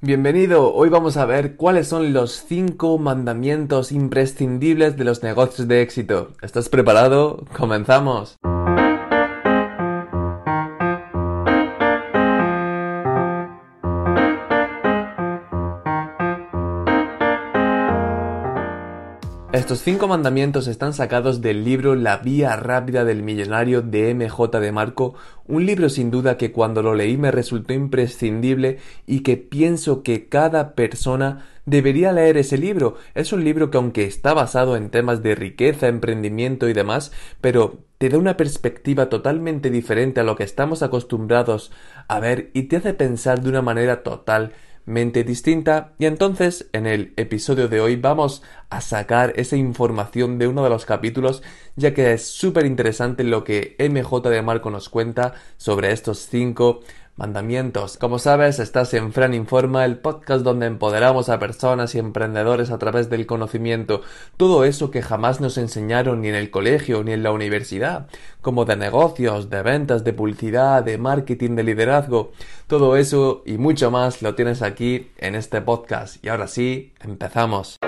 Bienvenido, hoy vamos a ver cuáles son los 5 mandamientos imprescindibles de los negocios de éxito. ¿Estás preparado? Comenzamos. Estos cinco mandamientos están sacados del libro La Vía Rápida del Millonario de MJ de Marco, un libro sin duda que cuando lo leí me resultó imprescindible y que pienso que cada persona debería leer ese libro. Es un libro que aunque está basado en temas de riqueza, emprendimiento y demás, pero te da una perspectiva totalmente diferente a lo que estamos acostumbrados a ver y te hace pensar de una manera total mente distinta. Y entonces en el episodio de hoy vamos a sacar esa información de uno de los capítulos ya que es súper interesante lo que MJ de Marco nos cuenta sobre estos cinco mandamientos. Como sabes, estás en Fran Informa, el podcast donde empoderamos a personas y emprendedores a través del conocimiento, todo eso que jamás nos enseñaron ni en el colegio ni en la universidad, como de negocios, de ventas, de publicidad, de marketing, de liderazgo. Todo eso y mucho más lo tienes aquí en este podcast. Y ahora sí, empezamos.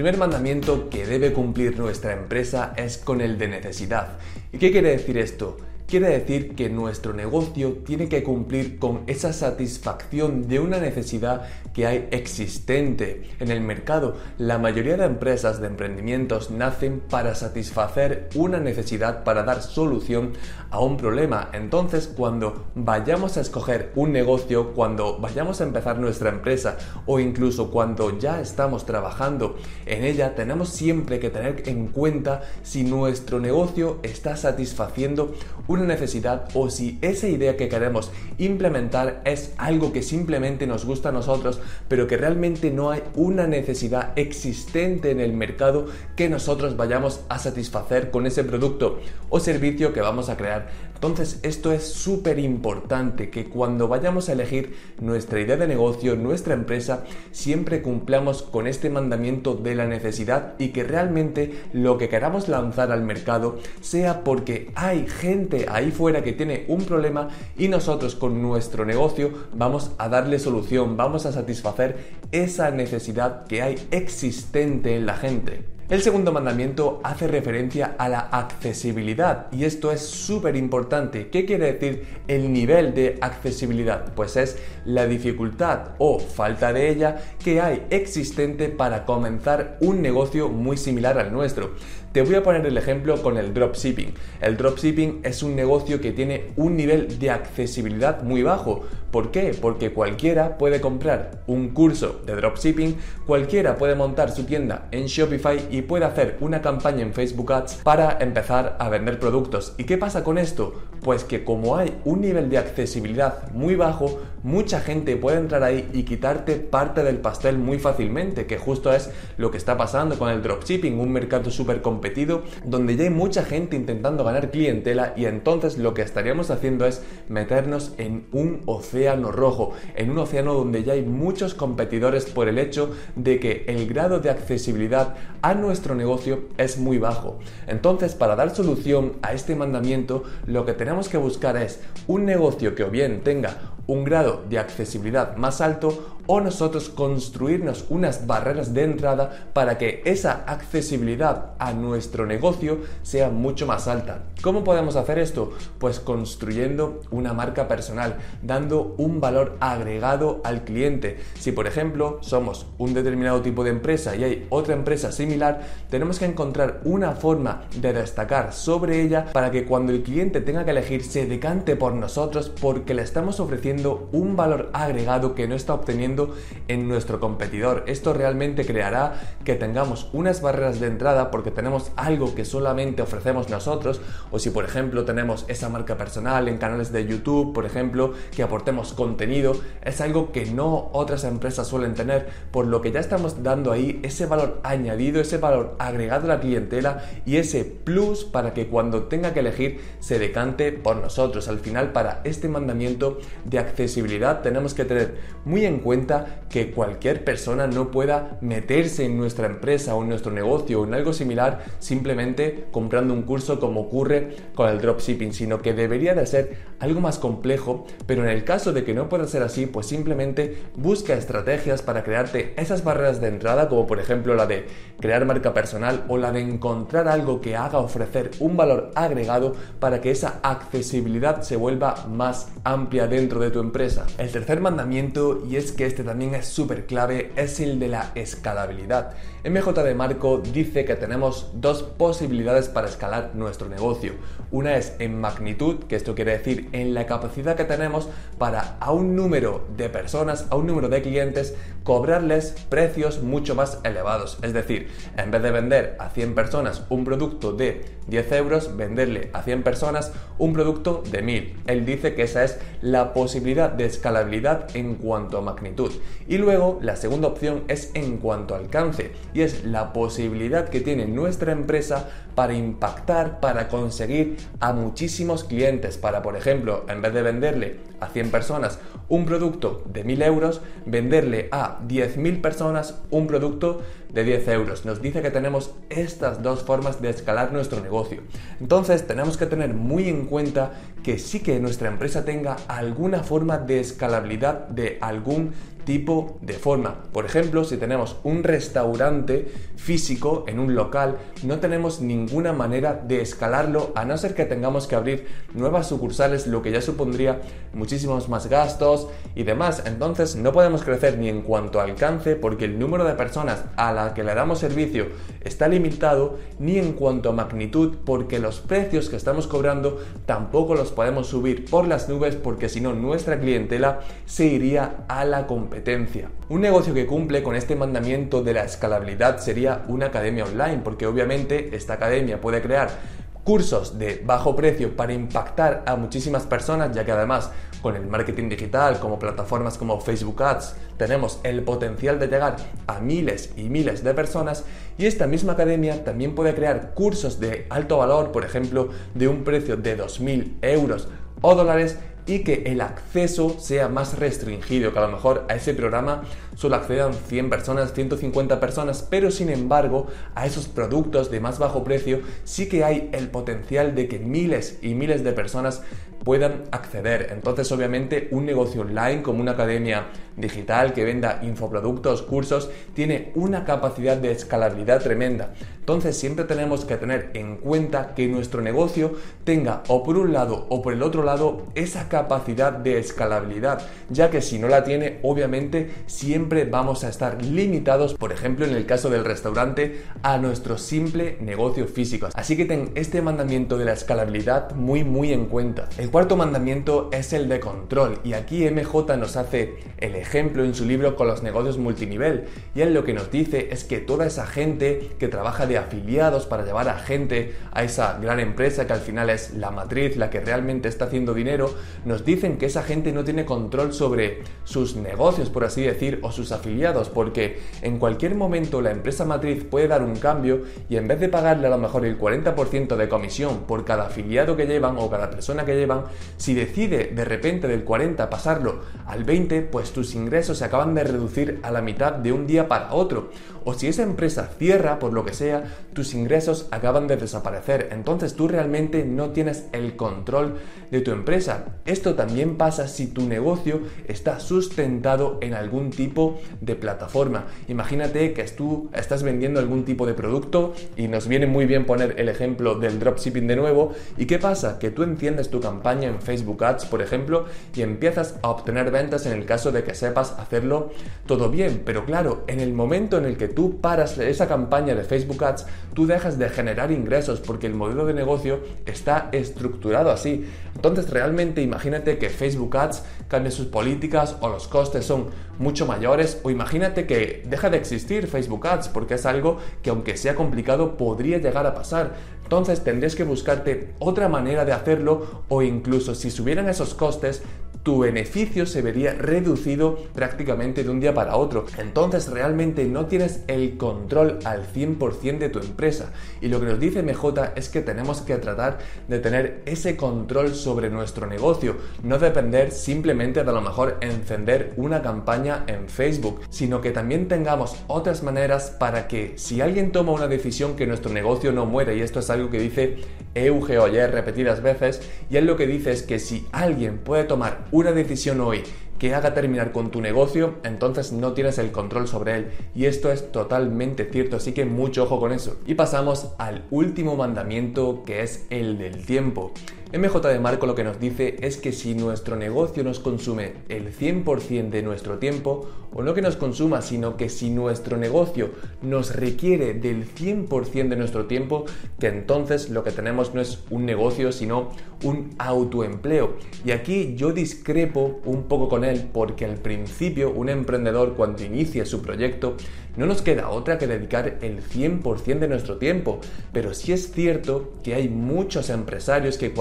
Primer mandamiento que debe cumplir nuestra empresa es con el de necesidad. ¿Y qué quiere decir esto? Quiere decir que nuestro negocio tiene que cumplir con esa satisfacción de una necesidad que hay existente en el mercado. La mayoría de empresas de emprendimientos nacen para satisfacer una necesidad, para dar solución a un problema. Entonces, cuando vayamos a escoger un negocio, cuando vayamos a empezar nuestra empresa o incluso cuando ya estamos trabajando en ella, tenemos siempre que tener en cuenta si nuestro negocio está satisfaciendo una necesidad o si esa idea que queremos implementar es algo que simplemente nos gusta a nosotros, pero que realmente no hay una necesidad existente en el mercado que nosotros vayamos a satisfacer con ese producto o servicio que vamos a crear. Entonces esto es súper importante que cuando vayamos a elegir nuestra idea de negocio, nuestra empresa, siempre cumplamos con este mandamiento de la necesidad y que realmente lo que queramos lanzar al mercado sea porque hay gente ahí fuera que tiene un problema y nosotros con nuestro negocio vamos a darle solución, vamos a satisfacer esa necesidad que hay existente en la gente. El segundo mandamiento hace referencia a la accesibilidad y esto es súper importante. ¿Qué quiere decir el nivel de accesibilidad? Pues es la dificultad o falta de ella que hay existente para comenzar un negocio muy similar al nuestro. Te voy a poner el ejemplo con el dropshipping. El dropshipping es un negocio que tiene un nivel de accesibilidad muy bajo. ¿Por qué? Porque cualquiera puede comprar un curso de dropshipping, cualquiera puede montar su tienda en Shopify y puede hacer una campaña en Facebook Ads para empezar a vender productos. ¿Y qué pasa con esto? Pues que como hay un nivel de accesibilidad muy bajo, mucha gente puede entrar ahí y quitarte parte del pastel muy fácilmente, que justo es lo que está pasando con el dropshipping, un mercado súper complejo competido donde ya hay mucha gente intentando ganar clientela y entonces lo que estaríamos haciendo es meternos en un océano rojo, en un océano donde ya hay muchos competidores por el hecho de que el grado de accesibilidad a nuestro negocio es muy bajo. Entonces, para dar solución a este mandamiento, lo que tenemos que buscar es un negocio que o bien tenga un grado de accesibilidad más alto o nosotros construirnos unas barreras de entrada para que esa accesibilidad a nuestro negocio sea mucho más alta. ¿Cómo podemos hacer esto? Pues construyendo una marca personal, dando un valor agregado al cliente. Si por ejemplo somos un determinado tipo de empresa y hay otra empresa similar, tenemos que encontrar una forma de destacar sobre ella para que cuando el cliente tenga que elegir se decante por nosotros porque le estamos ofreciendo un valor agregado que no está obteniendo en nuestro competidor. Esto realmente creará que tengamos unas barreras de entrada porque tenemos algo que solamente ofrecemos nosotros o si por ejemplo tenemos esa marca personal en canales de YouTube, por ejemplo, que aportemos contenido, es algo que no otras empresas suelen tener, por lo que ya estamos dando ahí ese valor añadido, ese valor agregado a la clientela y ese plus para que cuando tenga que elegir se decante por nosotros. Al final, para este mandamiento de accesibilidad tenemos que tener muy en cuenta que cualquier persona no pueda meterse en nuestra empresa o en nuestro negocio o en algo similar simplemente comprando un curso como ocurre con el dropshipping, sino que debería de ser algo más complejo, pero en el caso de que no pueda ser así, pues simplemente busca estrategias para crearte esas barreras de entrada, como por ejemplo la de crear marca personal o la de encontrar algo que haga ofrecer un valor agregado para que esa accesibilidad se vuelva más amplia dentro de tu empresa. El tercer mandamiento, y es que este también es súper clave, es el de la escalabilidad. MJ de Marco dice que tenemos dos posibilidades para escalar nuestro negocio. Una es en magnitud, que esto quiere decir en la capacidad que tenemos para a un número de personas, a un número de clientes, cobrarles precios mucho más elevados. Es decir, en vez de vender a 100 personas un producto de 10 euros, venderle a 100 personas un producto de 1000. Él dice que esa es la posibilidad de escalabilidad en cuanto a magnitud. Y luego la segunda opción es en cuanto a alcance y es la posibilidad que tiene nuestra empresa para impactar, para conseguir a muchísimos clientes, para por ejemplo, en vez de venderle a 100 personas un producto de 1000 euros, venderle a 10.000 personas un producto de 10 euros. Nos dice que tenemos estas dos formas de escalar nuestro negocio. Entonces tenemos que tener muy en cuenta que sí que nuestra empresa tenga alguna forma de escalabilidad de algún tipo de forma. Por ejemplo, si tenemos un restaurante físico en un local, no tenemos ninguna manera de escalarlo a no ser que tengamos que abrir nuevas sucursales, lo que ya supondría muchísimos más gastos y demás. Entonces no podemos crecer ni en cuanto a alcance porque el número de personas a la que le damos servicio está limitado, ni en cuanto a magnitud porque los precios que estamos cobrando tampoco los podemos subir por las nubes porque si no nuestra clientela se iría a la competencia. Un negocio que cumple con este mandamiento de la escalabilidad sería una academia online porque obviamente esta academia puede crear cursos de bajo precio para impactar a muchísimas personas, ya que además con el marketing digital, como plataformas como Facebook Ads, tenemos el potencial de llegar a miles y miles de personas y esta misma academia también puede crear cursos de alto valor, por ejemplo, de un precio de 2.000 euros o dólares y que el acceso sea más restringido, que a lo mejor a ese programa solo accedan 100 personas, 150 personas, pero sin embargo a esos productos de más bajo precio sí que hay el potencial de que miles y miles de personas puedan acceder. Entonces, obviamente, un negocio online como una academia digital que venda infoproductos, cursos, tiene una capacidad de escalabilidad tremenda. Entonces, siempre tenemos que tener en cuenta que nuestro negocio tenga o por un lado o por el otro lado esa capacidad de escalabilidad, ya que si no la tiene, obviamente siempre vamos a estar limitados, por ejemplo, en el caso del restaurante, a nuestro simple negocio físico. Así que ten este mandamiento de la escalabilidad muy muy en cuenta. Cuarto mandamiento es el de control y aquí MJ nos hace el ejemplo en su libro con los negocios multinivel y él lo que nos dice es que toda esa gente que trabaja de afiliados para llevar a gente a esa gran empresa que al final es la matriz, la que realmente está haciendo dinero, nos dicen que esa gente no tiene control sobre sus negocios, por así decir, o sus afiliados, porque en cualquier momento la empresa matriz puede dar un cambio y en vez de pagarle a lo mejor el 40% de comisión por cada afiliado que llevan o cada persona que llevan, si decide de repente del 40 pasarlo al 20, pues tus ingresos se acaban de reducir a la mitad de un día para otro. O si esa empresa cierra por lo que sea, tus ingresos acaban de desaparecer. Entonces tú realmente no tienes el control de tu empresa. Esto también pasa si tu negocio está sustentado en algún tipo de plataforma. Imagínate que tú estás vendiendo algún tipo de producto y nos viene muy bien poner el ejemplo del dropshipping de nuevo. ¿Y qué pasa? Que tú enciendes tu campaña en Facebook Ads, por ejemplo, y empiezas a obtener ventas en el caso de que sepas hacerlo todo bien. Pero claro, en el momento en el que tú paras esa campaña de Facebook Ads, tú dejas de generar ingresos porque el modelo de negocio está estructurado así. Entonces realmente imagínate que Facebook Ads cambie sus políticas o los costes son mucho mayores o imagínate que deja de existir Facebook Ads porque es algo que aunque sea complicado podría llegar a pasar. Entonces tendrías que buscarte otra manera de hacerlo o incluso si subieran esos costes tu beneficio se vería reducido prácticamente de un día para otro. Entonces realmente no tienes el control al 100% de tu empresa. Y lo que nos dice MJ es que tenemos que tratar de tener ese control sobre nuestro negocio, no depender simplemente de a lo mejor encender una campaña en Facebook, sino que también tengamos otras maneras para que si alguien toma una decisión que nuestro negocio no muere, y esto es algo que dice Euge Oyer repetidas veces, y él lo que dice es que si alguien puede tomar una decisión hoy que haga terminar con tu negocio, entonces no tienes el control sobre él. Y esto es totalmente cierto, así que mucho ojo con eso. Y pasamos al último mandamiento que es el del tiempo. MJ de Marco lo que nos dice es que si nuestro negocio nos consume el 100% de nuestro tiempo, o no que nos consuma, sino que si nuestro negocio nos requiere del 100% de nuestro tiempo, que entonces lo que tenemos no es un negocio, sino un autoempleo. Y aquí yo discrepo un poco con él porque al principio un emprendedor cuando inicia su proyecto no nos queda otra que dedicar el 100% de nuestro tiempo. Pero sí es cierto que hay muchos empresarios que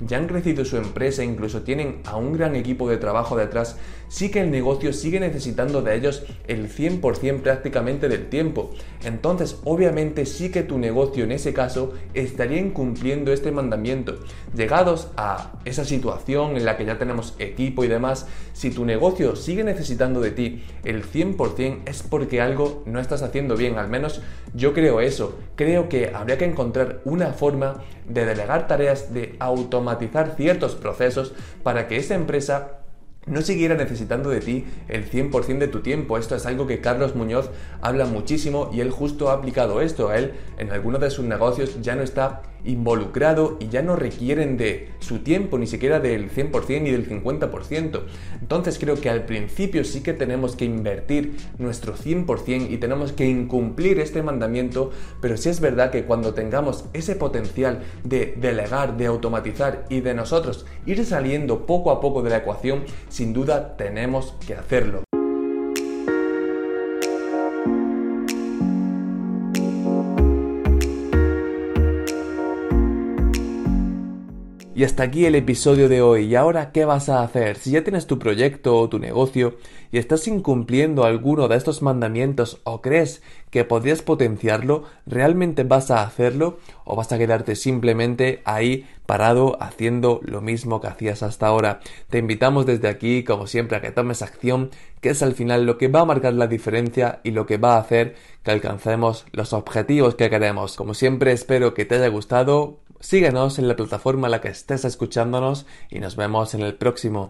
ya han crecido su empresa, incluso tienen a un gran equipo de trabajo detrás, sí que el negocio sigue necesitando de ellos el 100% prácticamente del tiempo. Entonces, obviamente sí que tu negocio en ese caso estaría incumpliendo este mandamiento. Llegados a esa situación en la que ya tenemos equipo y demás, si tu negocio sigue necesitando de ti el 100% es porque algo no estás haciendo bien, al menos yo creo eso. Creo que habría que encontrar una forma de delegar tareas, de automatizar ciertos procesos para que esa empresa no siguiera necesitando de ti el 100% de tu tiempo. Esto es algo que Carlos Muñoz habla muchísimo y él justo ha aplicado esto. A él en algunos de sus negocios ya no está involucrado y ya no requieren de su tiempo, ni siquiera del 100% ni del 50%. Entonces creo que al principio sí que tenemos que invertir nuestro 100% y tenemos que incumplir este mandamiento, pero sí es verdad que cuando tengamos ese potencial de delegar, de automatizar y de nosotros ir saliendo poco a poco de la ecuación, sin duda tenemos que hacerlo. Y hasta aquí el episodio de hoy. ¿Y ahora qué vas a hacer? Si ya tienes tu proyecto o tu negocio y estás incumpliendo alguno de estos mandamientos o crees que podrías potenciarlo, ¿realmente vas a hacerlo o vas a quedarte simplemente ahí parado haciendo lo mismo que hacías hasta ahora? Te invitamos desde aquí, como siempre, a que tomes acción, que es al final lo que va a marcar la diferencia y lo que va a hacer que alcancemos los objetivos que queremos. Como siempre, espero que te haya gustado Síguenos en la plataforma en la que estés escuchándonos y nos vemos en el próximo.